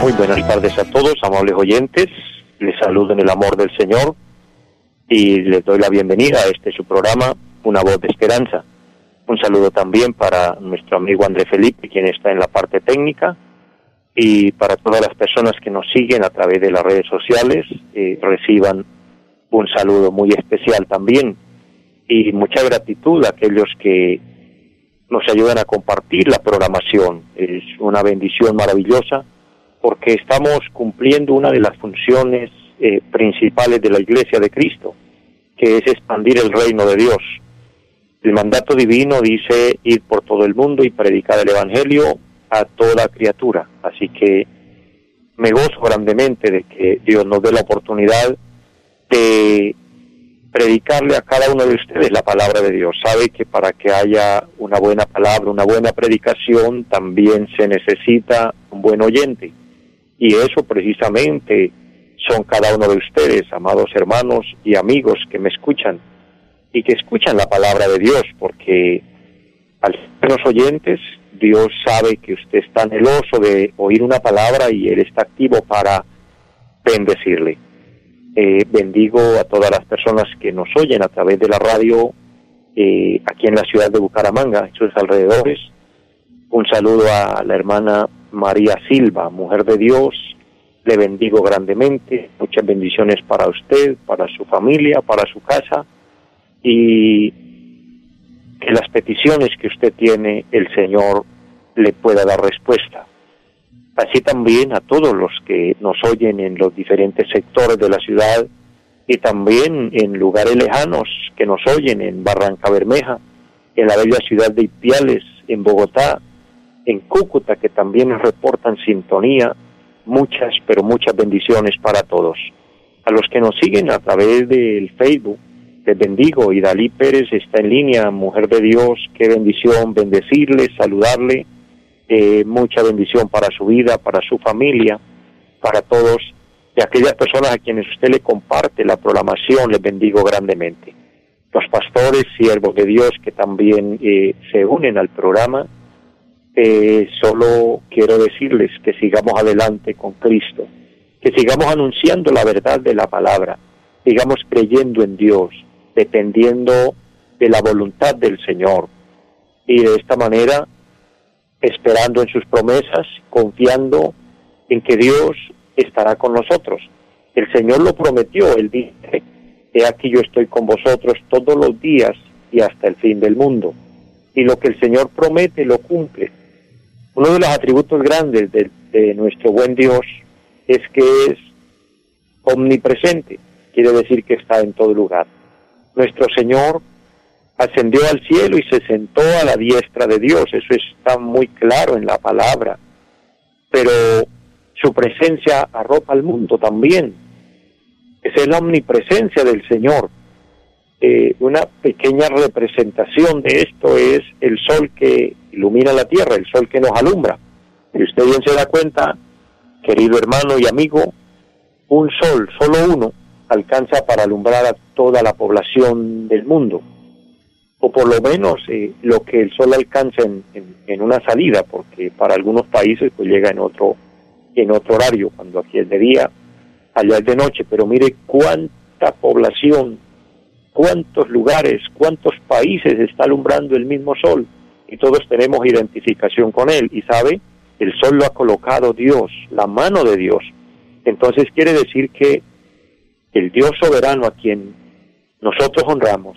Muy buenas tardes a todos, amables oyentes. Les saludo en el amor del Señor y les doy la bienvenida a este su programa, Una voz de esperanza. Un saludo también para nuestro amigo André Felipe, quien está en la parte técnica, y para todas las personas que nos siguen a través de las redes sociales, eh, reciban un saludo muy especial también. Y mucha gratitud a aquellos que nos ayudan a compartir la programación. Es una bendición maravillosa porque estamos cumpliendo una de las funciones eh, principales de la Iglesia de Cristo, que es expandir el reino de Dios. El mandato divino dice ir por todo el mundo y predicar el Evangelio a toda criatura. Así que me gozo grandemente de que Dios nos dé la oportunidad de predicarle a cada uno de ustedes la palabra de Dios. Sabe que para que haya una buena palabra, una buena predicación, también se necesita un buen oyente. Y eso precisamente son cada uno de ustedes, amados hermanos y amigos que me escuchan y que escuchan la palabra de Dios, porque al ser los oyentes, Dios sabe que usted está anheloso de oír una palabra y Él está activo para bendecirle. Eh, bendigo a todas las personas que nos oyen a través de la radio eh, aquí en la ciudad de Bucaramanga, en sus alrededores. Un saludo a la hermana María Silva, mujer de Dios. Le bendigo grandemente. Muchas bendiciones para usted, para su familia, para su casa. Y que las peticiones que usted tiene, el Señor le pueda dar respuesta. Así también a todos los que nos oyen en los diferentes sectores de la ciudad y también en lugares lejanos que nos oyen en Barranca Bermeja, en la bella ciudad de Ipiales, en Bogotá, en Cúcuta, que también nos reportan sintonía. Muchas, pero muchas bendiciones para todos. A los que nos siguen a través del Facebook, les bendigo. Y Dalí Pérez está en línea, mujer de Dios, qué bendición, bendecirle, saludarle. Eh, mucha bendición para su vida, para su familia, para todos. Y aquellas personas a quienes usted le comparte la programación, les bendigo grandemente. Los pastores, siervos de Dios que también eh, se unen al programa, eh, solo quiero decirles que sigamos adelante con Cristo, que sigamos anunciando la verdad de la palabra, sigamos creyendo en Dios, dependiendo de la voluntad del Señor y de esta manera esperando en sus promesas, confiando en que Dios estará con nosotros. El Señor lo prometió, Él dice, he aquí yo estoy con vosotros todos los días y hasta el fin del mundo. Y lo que el Señor promete lo cumple. Uno de los atributos grandes de, nuestro buen Dios es que es omnipresente, quiere decir que está en todo lugar. Nuestro Señor ascendió al cielo y se sentó a la diestra de Dios, eso está muy claro en la palabra, pero su presencia arropa al mundo también. Es la omnipresencia del Señor. Eh, una pequeña representación de esto es el sol que ilumina la tierra, el sol que nos alumbra. Y usted bien se da cuenta, querido hermano y amigo, un sol, solo uno, alcanza para alumbrar a toda la población del mundo. O por lo menos eh, lo que el sol alcanza en, en, una salida, porque para algunos países pues llega en otro, en otro horario, cuando aquí es de día, allá es de noche. Pero mire cuánta población cuántos lugares, cuántos países está alumbrando el mismo sol y todos tenemos identificación con él y sabe, el sol lo ha colocado Dios, la mano de Dios. Entonces quiere decir que el Dios soberano a quien nosotros honramos,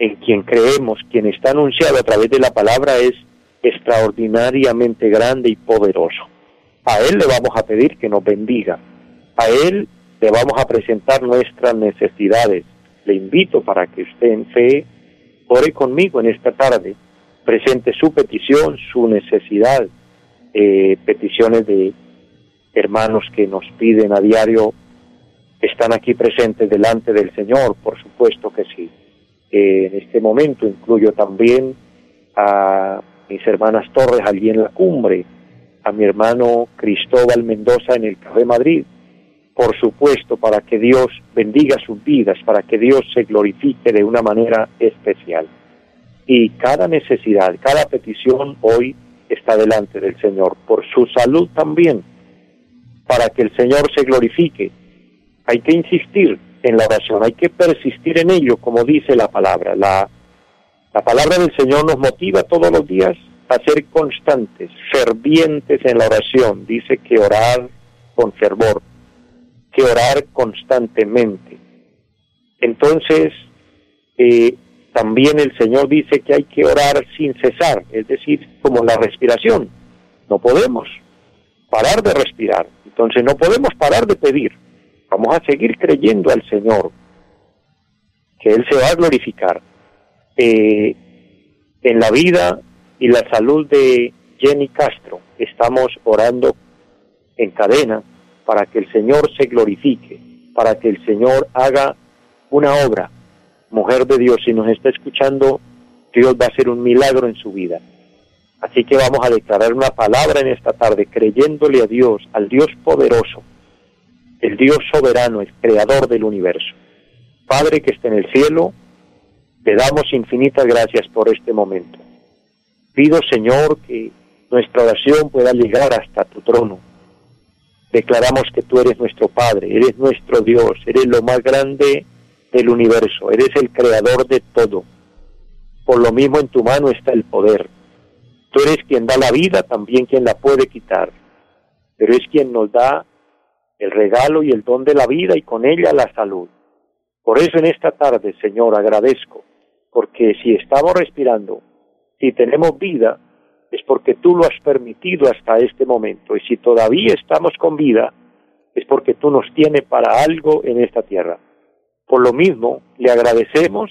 en quien creemos, quien está anunciado a través de la palabra es extraordinariamente grande y poderoso. A Él le vamos a pedir que nos bendiga. A Él le vamos a presentar nuestras necesidades, le invito para que usted en fe ore conmigo en esta tarde, presente su petición, su necesidad, eh, peticiones de hermanos que nos piden a diario están aquí presentes delante del Señor, por supuesto que sí. En este momento incluyo también a mis hermanas Torres allí en la cumbre, a mi hermano Cristóbal Mendoza en el Café Madrid, por supuesto, para que Dios bendiga sus vidas, para que Dios se glorifique de una manera especial. Y cada necesidad, cada petición hoy está delante del Señor, por su salud también, para que el Señor se glorifique. Hay que insistir en la oración, hay que persistir en ello, como dice la palabra. La, la palabra del Señor nos motiva todos los días a ser constantes, fervientes en la oración. Dice que orar con fervor, que orar constantemente. Entonces, eh, también el Señor dice que hay que orar sin cesar, es decir, como la respiración. No podemos parar de respirar, entonces no podemos parar de pedir. Vamos a seguir creyendo al Señor, que Él se va a glorificar. Eh, en la vida y la salud de Jenny Castro, estamos orando en cadena para que el Señor se glorifique, para que el Señor haga una obra mujer de Dios, si nos está escuchando, Dios va a hacer un milagro en su vida. Así que vamos a declarar una palabra en esta tarde, creyéndole a Dios, al Dios poderoso, el Dios soberano, el creador del universo. Padre que está en el cielo, te damos infinitas gracias por este momento. Pido, Señor, que nuestra oración pueda llegar hasta tu trono. Declaramos que tú eres nuestro Padre, eres nuestro Dios, eres lo más grande del universo, eres el creador de todo. Por lo mismo en tu mano está el poder. Tú eres quien da la vida, también quien la puede quitar, pero es quien nos da el regalo y el don de la vida y con ella la salud. Por eso en esta tarde, Señor, agradezco, porque si estamos respirando, si tenemos vida, es porque tú lo has permitido hasta este momento. Y si todavía estamos con vida, es porque tú nos tienes para algo en esta tierra. Por lo mismo, le agradecemos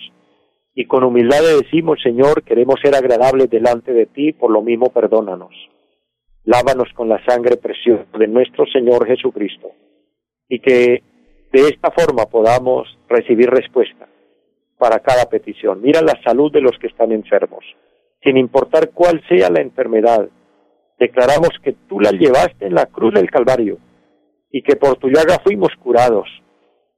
y con humildad le decimos, Señor, queremos ser agradables delante de ti, por lo mismo perdónanos. Lávanos con la sangre preciosa de nuestro Señor Jesucristo y que de esta forma podamos recibir respuesta para cada petición. Mira la salud de los que están enfermos, sin importar cuál sea la enfermedad. Declaramos que tú la llevaste en la cruz del Calvario y que por tu llaga fuimos curados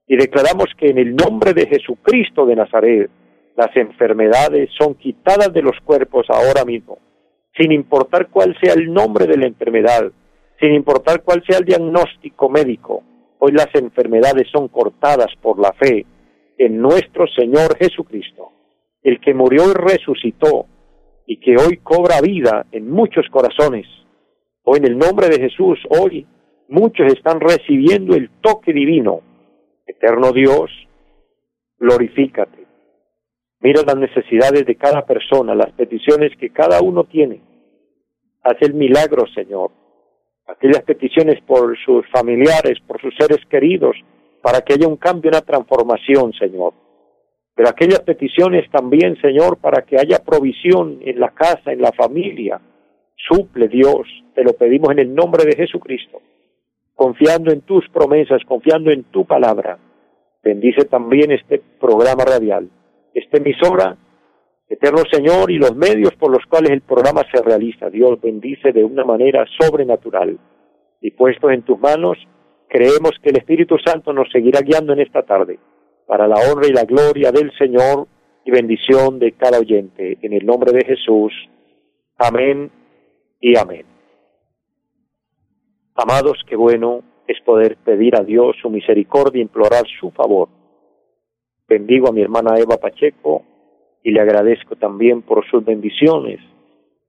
y declaramos que en el nombre de Jesucristo de Nazaret las enfermedades son quitadas de los cuerpos ahora mismo, sin importar cuál sea el nombre de la enfermedad, sin importar cuál sea el diagnóstico médico. Hoy las enfermedades son cortadas por la fe en nuestro Señor Jesucristo, el que murió y resucitó y que hoy cobra vida en muchos corazones. Hoy en el nombre de Jesús, hoy muchos están recibiendo el toque divino Eterno Dios, glorifícate. Mira las necesidades de cada persona, las peticiones que cada uno tiene. Haz el milagro, Señor. Aquellas peticiones por sus familiares, por sus seres queridos, para que haya un cambio, una transformación, Señor. Pero aquellas peticiones también, Señor, para que haya provisión en la casa, en la familia. Suple, Dios, te lo pedimos en el nombre de Jesucristo confiando en tus promesas, confiando en tu palabra. Bendice también este programa radial, esta emisora, Eterno Señor, y los medios por los cuales el programa se realiza. Dios bendice de una manera sobrenatural. Y puestos en tus manos, creemos que el Espíritu Santo nos seguirá guiando en esta tarde, para la honra y la gloria del Señor y bendición de cada oyente. En el nombre de Jesús. Amén y amén. Amados, qué bueno es poder pedir a Dios su misericordia implorar su favor. Bendigo a mi hermana Eva Pacheco y le agradezco también por sus bendiciones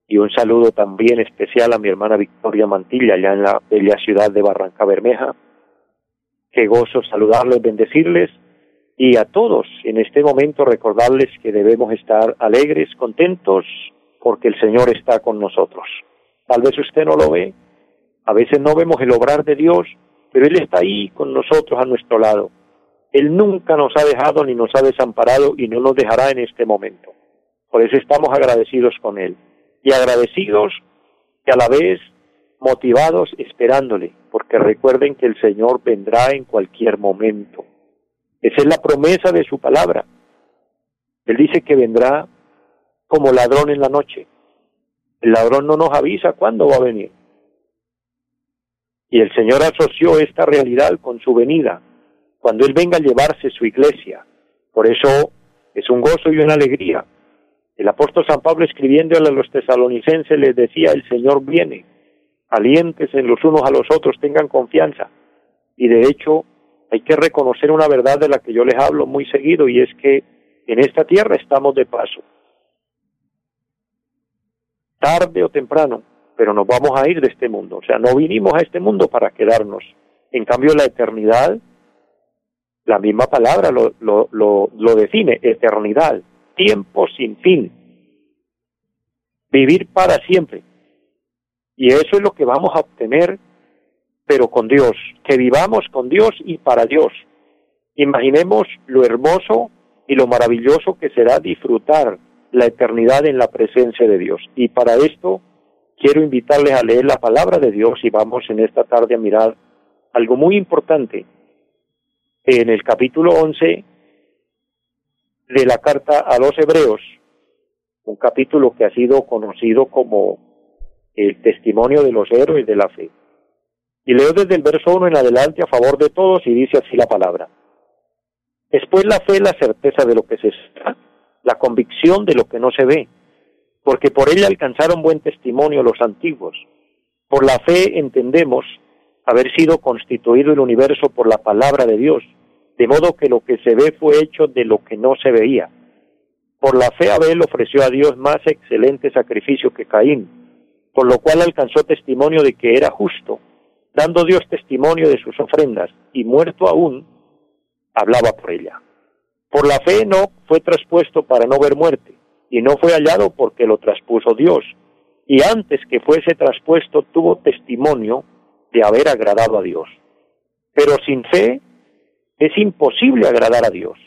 y un saludo también especial a mi hermana Victoria Mantilla allá en la bella ciudad de Barranca Bermeja. Qué gozo saludarles, bendecirles y a todos en este momento recordarles que debemos estar alegres, contentos, porque el Señor está con nosotros. Tal vez usted no lo ve, a veces no vemos el obrar de Dios, pero Él está ahí con nosotros a nuestro lado. Él nunca nos ha dejado ni nos ha desamparado y no nos dejará en este momento. Por eso estamos agradecidos con Él. Y agradecidos que a la vez motivados esperándole, porque recuerden que el Señor vendrá en cualquier momento. Esa es la promesa de su palabra. Él dice que vendrá como ladrón en la noche. El ladrón no nos avisa cuándo va a venir. Y el Señor asoció esta realidad con su venida, cuando Él venga a llevarse su iglesia. Por eso es un gozo y una alegría. El apóstol San Pablo escribiendo a los tesalonicenses les decía, el Señor viene, en los unos a los otros, tengan confianza. Y de hecho, hay que reconocer una verdad de la que yo les hablo muy seguido y es que en esta tierra estamos de paso. Tarde o temprano, pero nos vamos a ir de este mundo. O sea, no vinimos a este mundo para quedarnos. En cambio, la eternidad, la misma palabra lo, lo, lo, define, eternidad, tiempo sin fin, vivir para siempre. Y eso es lo que vamos a obtener, pero con Dios, que vivamos con Dios y para Dios. Imaginemos lo hermoso y lo maravilloso que será disfrutar la eternidad en la presencia de Dios. Y para esto quiero invitarles a leer la palabra de Dios y vamos en esta tarde a mirar algo muy importante. En el capítulo 11 de la carta a los hebreos, un capítulo que ha sido conocido como el testimonio de los héroes de la fe. Y leo desde el verso 1 en adelante a favor de todos y dice así la palabra. Después la fe, la certeza de lo que se está, la convicción de lo que no se ve, porque por ella alcanzaron buen testimonio los antiguos. Por la fe entendemos haber sido constituido el universo por la palabra de Dios, de modo que lo que se ve fue hecho de lo que no se veía. Por la fe Abel ofreció a Dios más excelente sacrificio que Caín, por lo cual alcanzó testimonio de que era justo, dando Dios testimonio de sus ofrendas, y muerto aún, hablaba por ella. Por la fe no fue traspuesto para no ver muerte, y no fue hallado porque lo traspuso Dios, y antes que fuese traspuesto tuvo testimonio de haber agradado a Dios. Pero sin fe es imposible agradar a Dios,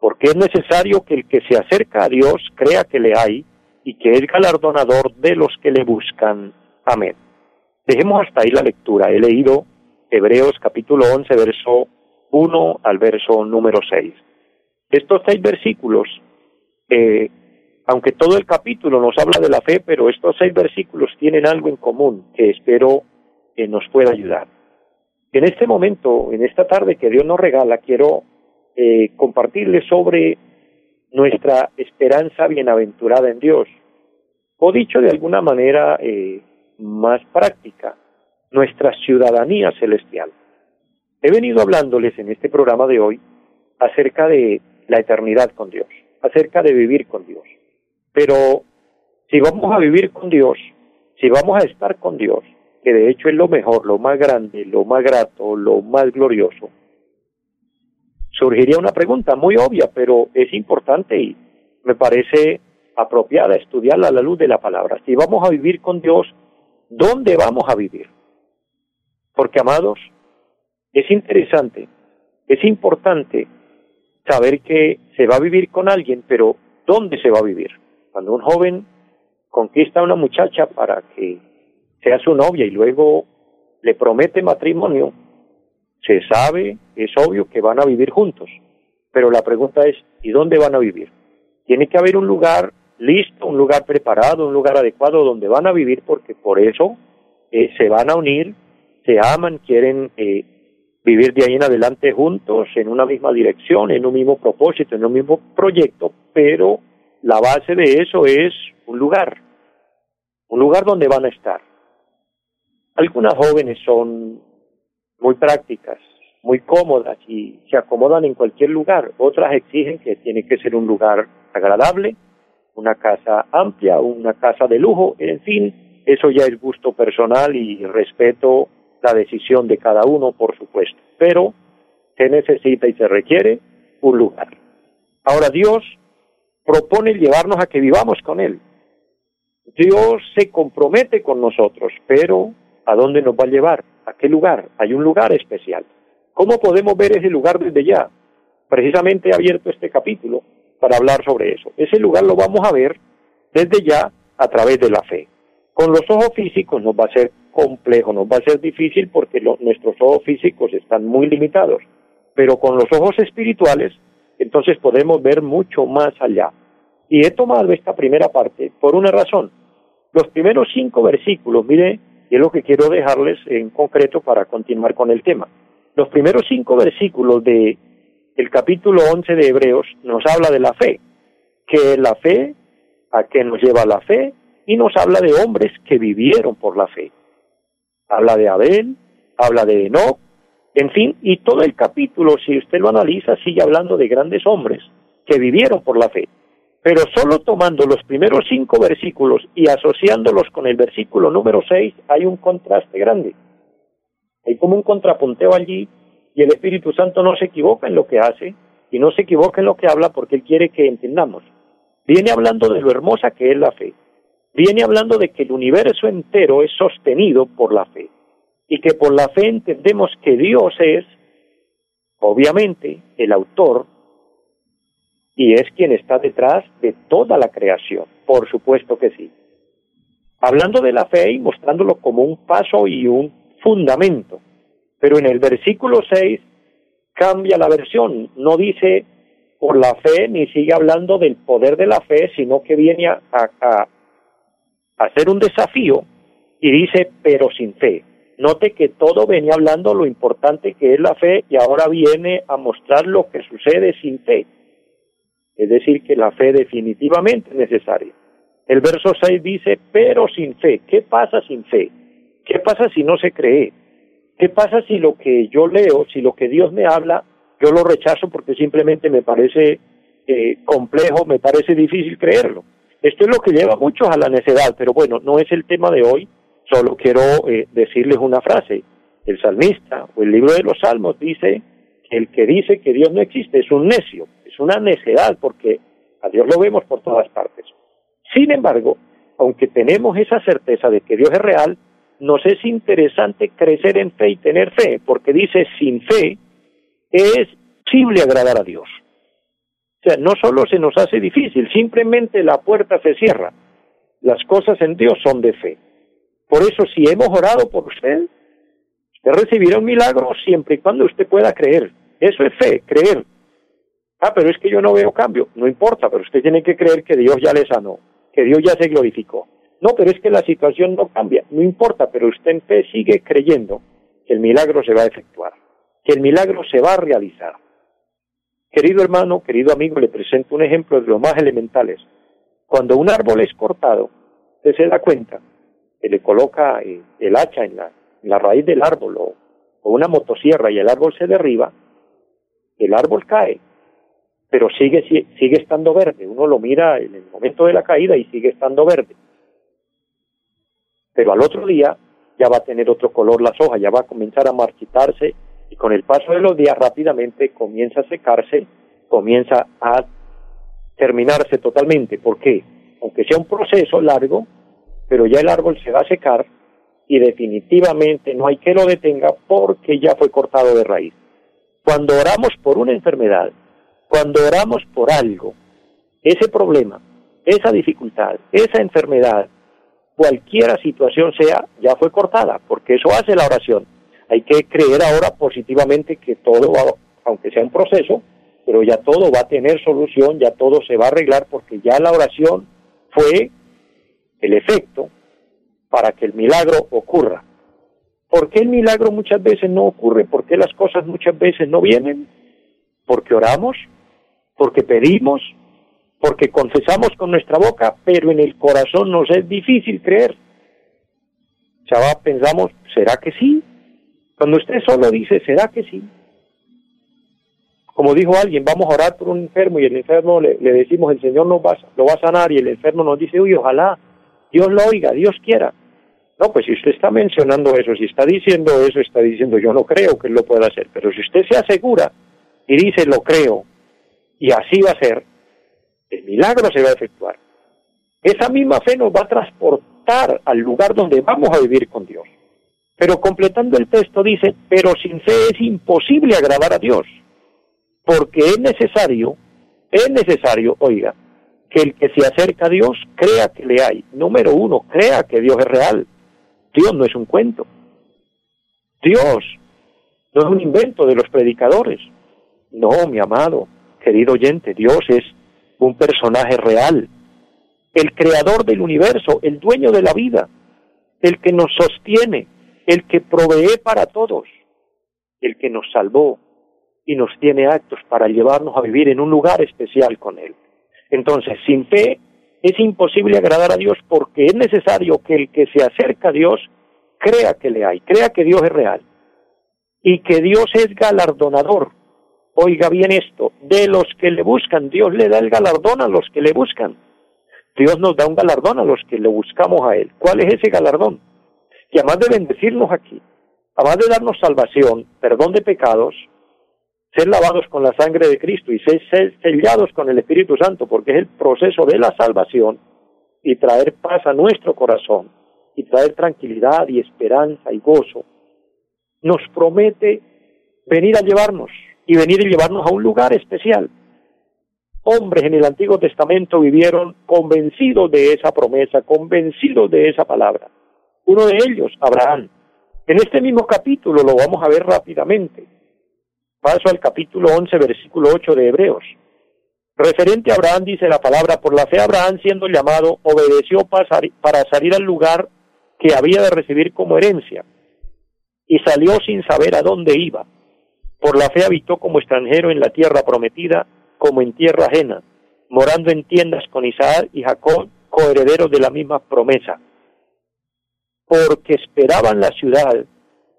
porque es necesario que el que se acerca a Dios crea que le hay y que es galardonador de los que le buscan. Amén. Dejemos hasta ahí la lectura. He leído Hebreos capítulo 11, verso 1 al verso número 6. Estos seis versículos, eh, aunque todo el capítulo nos habla de la fe, pero estos seis versículos tienen algo en común que espero que nos pueda ayudar. En este momento, en esta tarde que Dios nos regala, quiero eh, compartirles sobre nuestra esperanza bienaventurada en Dios o dicho de alguna manera eh, más práctica, nuestra ciudadanía celestial. He venido hablándoles en este programa de hoy acerca de la eternidad con Dios, acerca de vivir con Dios. Pero si vamos a vivir con Dios, si vamos a estar con Dios, que de hecho es lo mejor, lo más grande, lo más grato, lo más glorioso, surgiría una pregunta muy obvia, pero es importante y me parece apropiada estudiarla a la luz de la palabra. Si vamos a vivir con Dios, ¿dónde vamos a vivir? Porque, amados, es interesante, es importante saber que se va a vivir con alguien, pero ¿dónde se va a vivir? Cuando un joven conquista a una muchacha para que sea su novia y luego le promete matrimonio, se sabe, es obvio que van a vivir juntos, pero la pregunta es, ¿y dónde van a vivir? Tiene que haber un lugar listo, un lugar preparado, un lugar adecuado donde van a vivir porque por eso eh, se van a unir, se aman, quieren eh, vivir de ahí en adelante juntos, en una misma dirección, en un mismo propósito, en un mismo proyecto, pero la base de eso es un lugar, un lugar donde van a estar. Algunas jóvenes son muy prácticas, muy cómodas y se acomodan en cualquier lugar, otras exigen que tiene que ser un lugar agradable, una casa amplia, una casa de lujo, en fin, eso ya es gusto personal y respeto la decisión de cada uno, por supuesto. Pero se necesita y se requiere un lugar. Ahora Dios propone llevarnos a que vivamos con Él. Dios se compromete con nosotros, pero ¿a dónde nos va a llevar? ¿A qué lugar? Hay un lugar especial. ¿Cómo podemos ver ese lugar desde ya? Precisamente he abierto este capítulo para hablar sobre eso. Ese lugar lo vamos a ver desde ya a través de la fe. Con los ojos físicos nos va a ser complejo, nos va a ser difícil porque nuestros ojos físicos están muy limitados, pero con los ojos espirituales, entonces podemos ver mucho más allá. Y he tomado esta primera parte por una razón. Los primeros cinco versículos, mire, y es lo que quiero dejarles en concreto para continuar con el tema. Los primeros cinco versículos de el capítulo 11 de Hebreos nos habla de la fe, que la fe, a qué nos lleva la fe, y nos habla de hombres que vivieron por la fe. Habla de Abel, habla de Enoch, en fin, y todo el capítulo, si usted lo analiza, sigue hablando de grandes hombres que vivieron por la fe. Pero solo tomando los primeros cinco versículos y asociándolos con el versículo número seis, hay un contraste grande. Hay como un contrapunteo allí y el Espíritu Santo no se equivoca en lo que hace y no se equivoca en lo que habla porque Él quiere que entendamos. Viene hablando de lo hermosa que es la fe. Viene hablando de que el universo entero es sostenido por la fe y que por la fe entendemos que Dios es, obviamente, el autor y es quien está detrás de toda la creación, por supuesto que sí. Hablando de la fe y mostrándolo como un paso y un fundamento, pero en el versículo 6 cambia la versión, no dice por la fe ni sigue hablando del poder de la fe, sino que viene a, a hacer un desafío y dice pero sin fe. Note que todo venía hablando lo importante que es la fe y ahora viene a mostrar lo que sucede sin fe. Es decir, que la fe definitivamente es necesaria. El verso 6 dice, pero sin fe. ¿Qué pasa sin fe? ¿Qué pasa si no se cree? ¿Qué pasa si lo que yo leo, si lo que Dios me habla, yo lo rechazo porque simplemente me parece eh, complejo, me parece difícil creerlo? Esto es lo que lleva a muchos a la necedad, pero bueno, no es el tema de hoy, solo quiero eh, decirles una frase. El salmista o el libro de los salmos dice el que dice que Dios no existe es un necio una necedad porque a Dios lo vemos por todas partes. Sin embargo, aunque tenemos esa certeza de que Dios es real, nos es interesante crecer en fe y tener fe, porque dice, sin fe es posible agradar a Dios. O sea, no solo se nos hace difícil, simplemente la puerta se cierra. Las cosas en Dios son de fe. Por eso, si hemos orado por usted, usted recibirá un milagro siempre y cuando usted pueda creer. Eso es fe, creer. Ah, pero es que yo no veo cambio. No importa, pero usted tiene que creer que Dios ya le sanó, que Dios ya se glorificó. No, pero es que la situación no cambia. No importa, pero usted en fe sigue creyendo que el milagro se va a efectuar, que el milagro se va a realizar. Querido hermano, querido amigo, le presento un ejemplo de los más elementales. Cuando un árbol es cortado, usted se da cuenta que le coloca eh, el hacha en la, raíz del árbol o una motosierra y el árbol se derriba, el árbol cae, pero sigue, sigue estando verde. Uno lo mira en el momento de la caída y sigue estando verde. Pero al otro día ya va a tener otro color las hojas, ya va a comenzar a marchitarse y con el paso de los días rápidamente comienza a secarse, comienza a terminarse totalmente. ¿Por qué? Aunque sea un proceso largo, pero ya el árbol se va a secar y definitivamente no hay que lo detenga porque ya fue cortado de raíz. Cuando oramos por una enfermedad, cuando oramos por algo, ese problema, esa dificultad, esa enfermedad, cualquiera situación sea, ya fue cortada, porque eso hace la oración. Hay que creer ahora positivamente que todo va, aunque sea un proceso, pero ya todo va a tener solución, ya todo se va a arreglar, porque ya la oración fue el efecto para que el milagro ocurra. ¿Por qué el milagro muchas veces no ocurre? ¿Por qué las cosas muchas veces no vienen? Porque oramos, porque pedimos, porque confesamos con nuestra boca, pero en el corazón nos es difícil creer. Ya pensamos, ¿será que sí? Cuando usted solo dice, ¿será que sí? Como dijo alguien, vamos a orar por un enfermo y el enfermo le, decimos, el Señor nos va, lo va a sanar y el enfermo nos dice, uy, ojalá Dios lo oiga, Dios quiera. No, pues si usted está mencionando eso, si está diciendo eso, está diciendo, yo no creo que él lo pueda hacer, pero si usted se asegura y dice, lo creo, y así va a ser, el milagro se va a efectuar. Esa misma fe nos va a transportar al lugar donde vamos a vivir con Dios. Pero completando el texto dice, pero sin fe es imposible agradar a Dios, porque es necesario, es necesario, oiga, que el que se acerca a Dios crea que le hay. Número uno, crea que Dios es real. Dios no es un cuento. Dios no es un invento de los predicadores. No, mi amado, querido oyente, Dios es un personaje real, el creador del universo, el dueño de la vida, el que nos sostiene, el que provee para todos, el que nos salvó y nos tiene actos para llevarnos a vivir en un lugar especial con Él. Entonces, sin fe es imposible agradar a Dios porque es necesario que el que se acerca a Dios crea que le hay, crea que Dios es real y que Dios es galardonador. Oiga bien esto, de los que le buscan, Dios le da el galardón a los que le buscan. Dios nos da un galardón a los que le buscamos a Él. ¿Cuál es ese galardón? Que además de bendecirnos aquí, además de darnos salvación, perdón de pecados, ser lavados con la sangre de Cristo y ser sellados con el Espíritu Santo, porque es el proceso de la salvación y traer paz a nuestro corazón y traer tranquilidad y esperanza y gozo, nos promete venir a llevarnos y venir a llevarnos a un lugar especial hombres en el Antiguo Testamento vivieron convencidos de esa promesa, convencidos de esa palabra. Uno de ellos, Abraham. En este mismo capítulo lo vamos a ver rápidamente. Paso al capítulo 11, versículo 8 de Hebreos. Referente a Abraham dice la palabra, por la fe Abraham siendo llamado, obedeció para salir al lugar que había de recibir como herencia, y salió sin saber a dónde iba. Por la fe habitó como extranjero en la tierra prometida, como en tierra ajena, morando en tiendas con Isaac y Jacob, coherederos de la misma promesa, porque esperaban la ciudad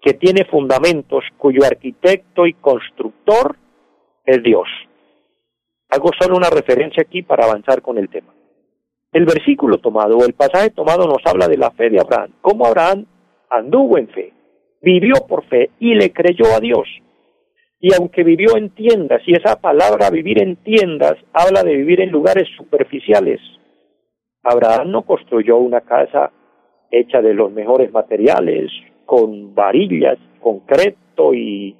que tiene fundamentos, cuyo arquitecto y constructor es Dios. Hago solo una referencia aquí para avanzar con el tema. El versículo tomado o el pasaje tomado nos habla de la fe de Abraham, cómo Abraham anduvo en fe, vivió por fe y le creyó a Dios y aunque vivió en tiendas, y esa palabra vivir en tiendas habla de vivir en lugares superficiales, Abraham no construyó una casa hecha de los mejores materiales, con varillas, concreto y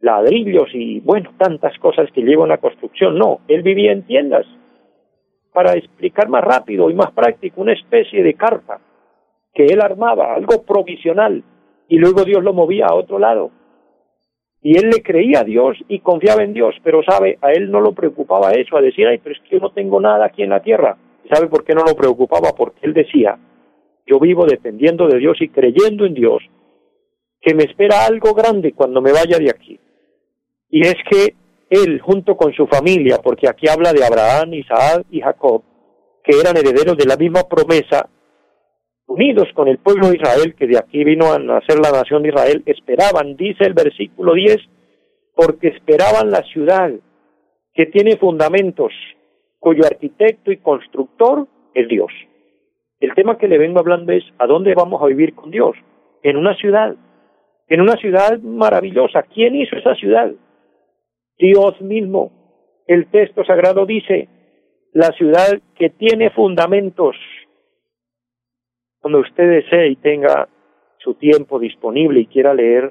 ladrillos y bueno, tantas cosas que llevan la construcción. No, él vivía en tiendas. Para explicar más rápido y más práctico, una especie de carpa que él armaba, algo provisional, y luego Dios lo movía a otro lado. Y él le creía a Dios y confiaba en Dios, pero sabe, a él no lo preocupaba eso, a decir, ay, pero es que yo no tengo nada aquí en la tierra. ¿Sabe por qué no lo preocupaba? Porque él decía, yo vivo dependiendo de Dios y creyendo en Dios, que me espera algo grande cuando me vaya de aquí. Y es que él, junto con su familia, porque aquí habla de Abraham, Isaac y Jacob, que eran herederos de la misma promesa, unidos con el pueblo de Israel, que de aquí vino a nacer la nación de Israel, esperaban, dice el versículo 10, porque esperaban la ciudad que tiene fundamentos, cuyo arquitecto y constructor es Dios. El tema que le vengo hablando es, ¿a dónde vamos a vivir con Dios? En una ciudad, en una ciudad maravillosa. ¿Quién hizo esa ciudad? Dios mismo. El texto sagrado dice, la ciudad que tiene fundamentos, cuando usted desee y tenga su tiempo disponible y quiera leer,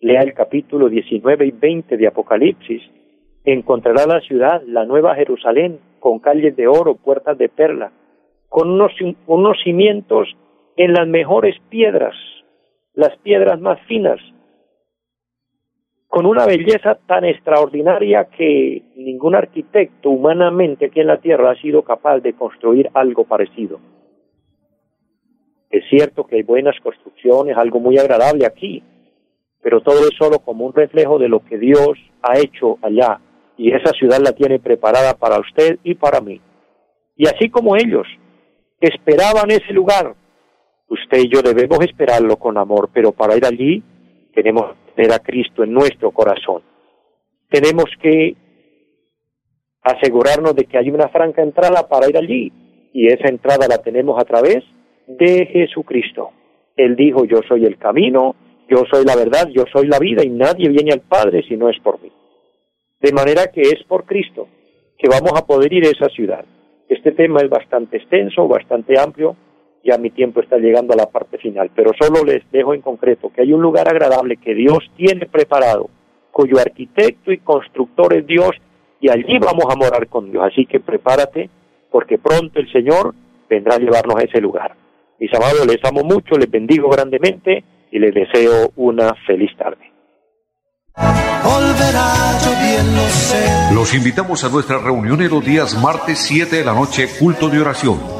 lea el capítulo 19 y 20 de Apocalipsis. Encontrará la ciudad, la nueva Jerusalén, con calles de oro, puertas de perla, con unos, unos cimientos en las mejores piedras, las piedras más finas, con una belleza tan extraordinaria que ningún arquitecto humanamente aquí en la tierra ha sido capaz de construir algo parecido. Es cierto que hay buenas construcciones, algo muy agradable aquí, pero todo es solo como un reflejo de lo que Dios ha hecho allá y esa ciudad la tiene preparada para usted y para mí. Y así como ellos esperaban ese lugar, usted y yo debemos esperarlo con amor, pero para ir allí tenemos que tener a Cristo en nuestro corazón. Tenemos que asegurarnos de que hay una franca entrada para ir allí y esa entrada la tenemos a través de Jesucristo. Él dijo, yo soy el camino, yo soy la verdad, yo soy la vida y nadie viene al Padre si no es por mí. De manera que es por Cristo que vamos a poder ir a esa ciudad. Este tema es bastante extenso, bastante amplio, ya mi tiempo está llegando a la parte final, pero solo les dejo en concreto que hay un lugar agradable que Dios tiene preparado, cuyo arquitecto y constructor es Dios, y allí vamos a morar con Dios. Así que prepárate, porque pronto el Señor vendrá a llevarnos a ese lugar. Mis amados, les amo mucho, les bendigo grandemente y les deseo una feliz tarde. Los invitamos a nuestra reunión en los días martes 7 de la noche, culto de oración